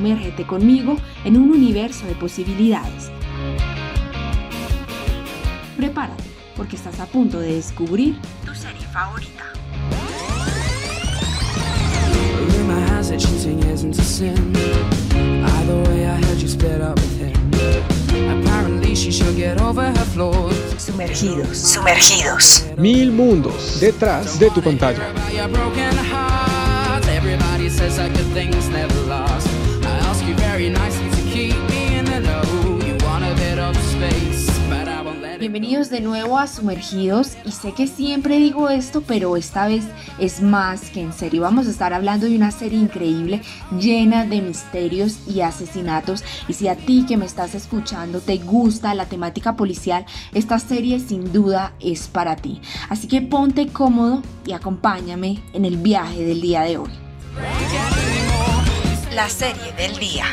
sumérgete conmigo en un universo de posibilidades. Prepárate, porque estás a punto de descubrir tu serie favorita. Sumergidos, sumergidos. Mil mundos detrás de tu pantalla. Bienvenidos de nuevo a Sumergidos y sé que siempre digo esto, pero esta vez es más que en serio. Vamos a estar hablando de una serie increíble llena de misterios y asesinatos y si a ti que me estás escuchando te gusta la temática policial, esta serie sin duda es para ti. Así que ponte cómodo y acompáñame en el viaje del día de hoy. La serie del día.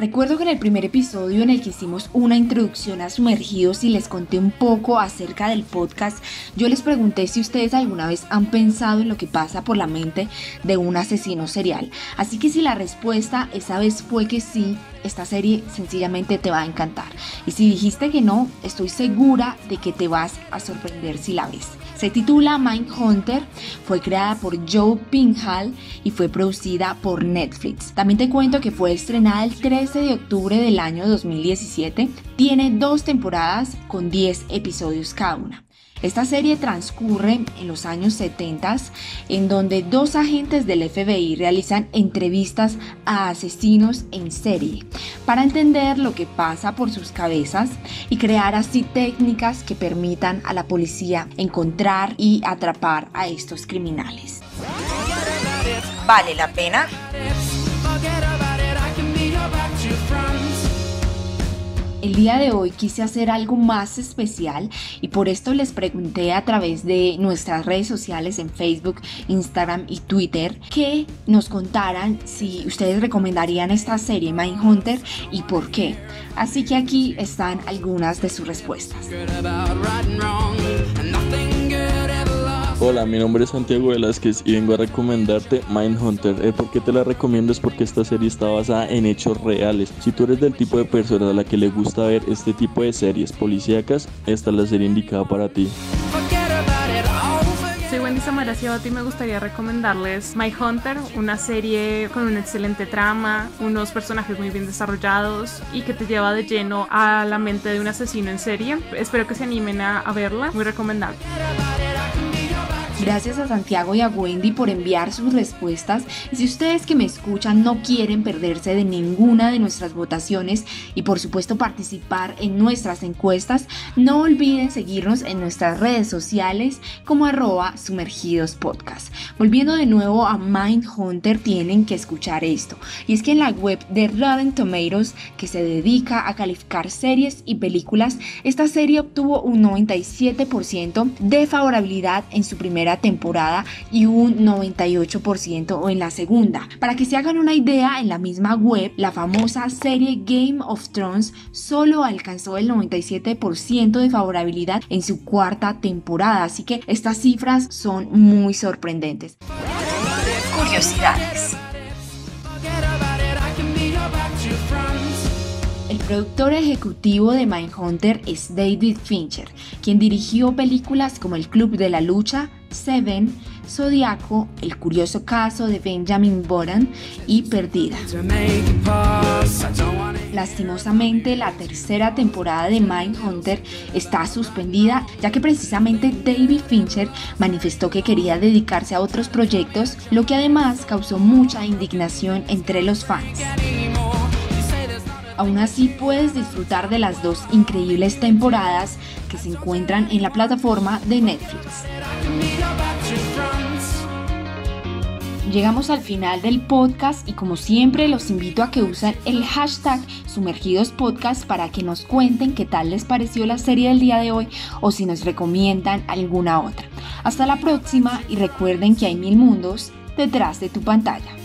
Recuerdo que en el primer episodio en el que hicimos una introducción a Sumergidos y les conté un poco acerca del podcast, yo les pregunté si ustedes alguna vez han pensado en lo que pasa por la mente de un asesino serial. Así que si la respuesta esa vez fue que sí, esta serie sencillamente te va a encantar. Y si dijiste que no, estoy segura de que te vas a sorprender si la ves. Se titula Mindhunter, fue creada por Joe Pinhal y fue producida por Netflix. También te cuento que fue estrenada el 13 de octubre del año 2017. Tiene dos temporadas con 10 episodios cada una. Esta serie transcurre en los años 70, en donde dos agentes del FBI realizan entrevistas a asesinos en serie para entender lo que pasa por sus cabezas y crear así técnicas que permitan a la policía encontrar y atrapar a estos criminales. ¿Vale la pena? El día de hoy quise hacer algo más especial y por esto les pregunté a través de nuestras redes sociales en Facebook, Instagram y Twitter que nos contaran si ustedes recomendarían esta serie Mindhunter y por qué. Así que aquí están algunas de sus respuestas. Hola, mi nombre es Santiago Velázquez y vengo a recomendarte Mindhunter. El por qué te la recomiendo es porque esta serie está basada en hechos reales. Si tú eres del tipo de persona a la que le gusta ver este tipo de series policíacas, esta es la serie indicada para ti. Soy Wendy Samara y me gustaría recomendarles My Hunter, una serie con una excelente trama, unos personajes muy bien desarrollados y que te lleva de lleno a la mente de un asesino en serie. Espero que se animen a, a verla, muy recomendable. Gracias a Santiago y a Wendy por enviar sus respuestas y si ustedes que me escuchan no quieren perderse de ninguna de nuestras votaciones y por supuesto participar en nuestras encuestas, no olviden seguirnos en nuestras redes sociales como arroba sumergidos. Volviendo de nuevo a Mindhunter tienen que escuchar esto y es que en la web de Rotten Tomatoes que se dedica a calificar series y películas, esta serie obtuvo un 97% de favorabilidad en su primera temporada y un 98% en la segunda. Para que se hagan una idea, en la misma web, la famosa serie Game of Thrones solo alcanzó el 97% de favorabilidad en su cuarta temporada, así que estas cifras son muy sorprendentes. Curiosidades. El productor ejecutivo de Mindhunter es David Fincher, quien dirigió películas como El Club de la Lucha, Seven, Zodiaco, El curioso caso de Benjamin Boran y Perdida. Lastimosamente, la tercera temporada de Mindhunter está suspendida, ya que precisamente David Fincher manifestó que quería dedicarse a otros proyectos, lo que además causó mucha indignación entre los fans. Aún así puedes disfrutar de las dos increíbles temporadas que se encuentran en la plataforma de Netflix. Llegamos al final del podcast y como siempre los invito a que usen el hashtag Sumergidos Podcast para que nos cuenten qué tal les pareció la serie del día de hoy o si nos recomiendan alguna otra. Hasta la próxima y recuerden que hay mil mundos detrás de tu pantalla.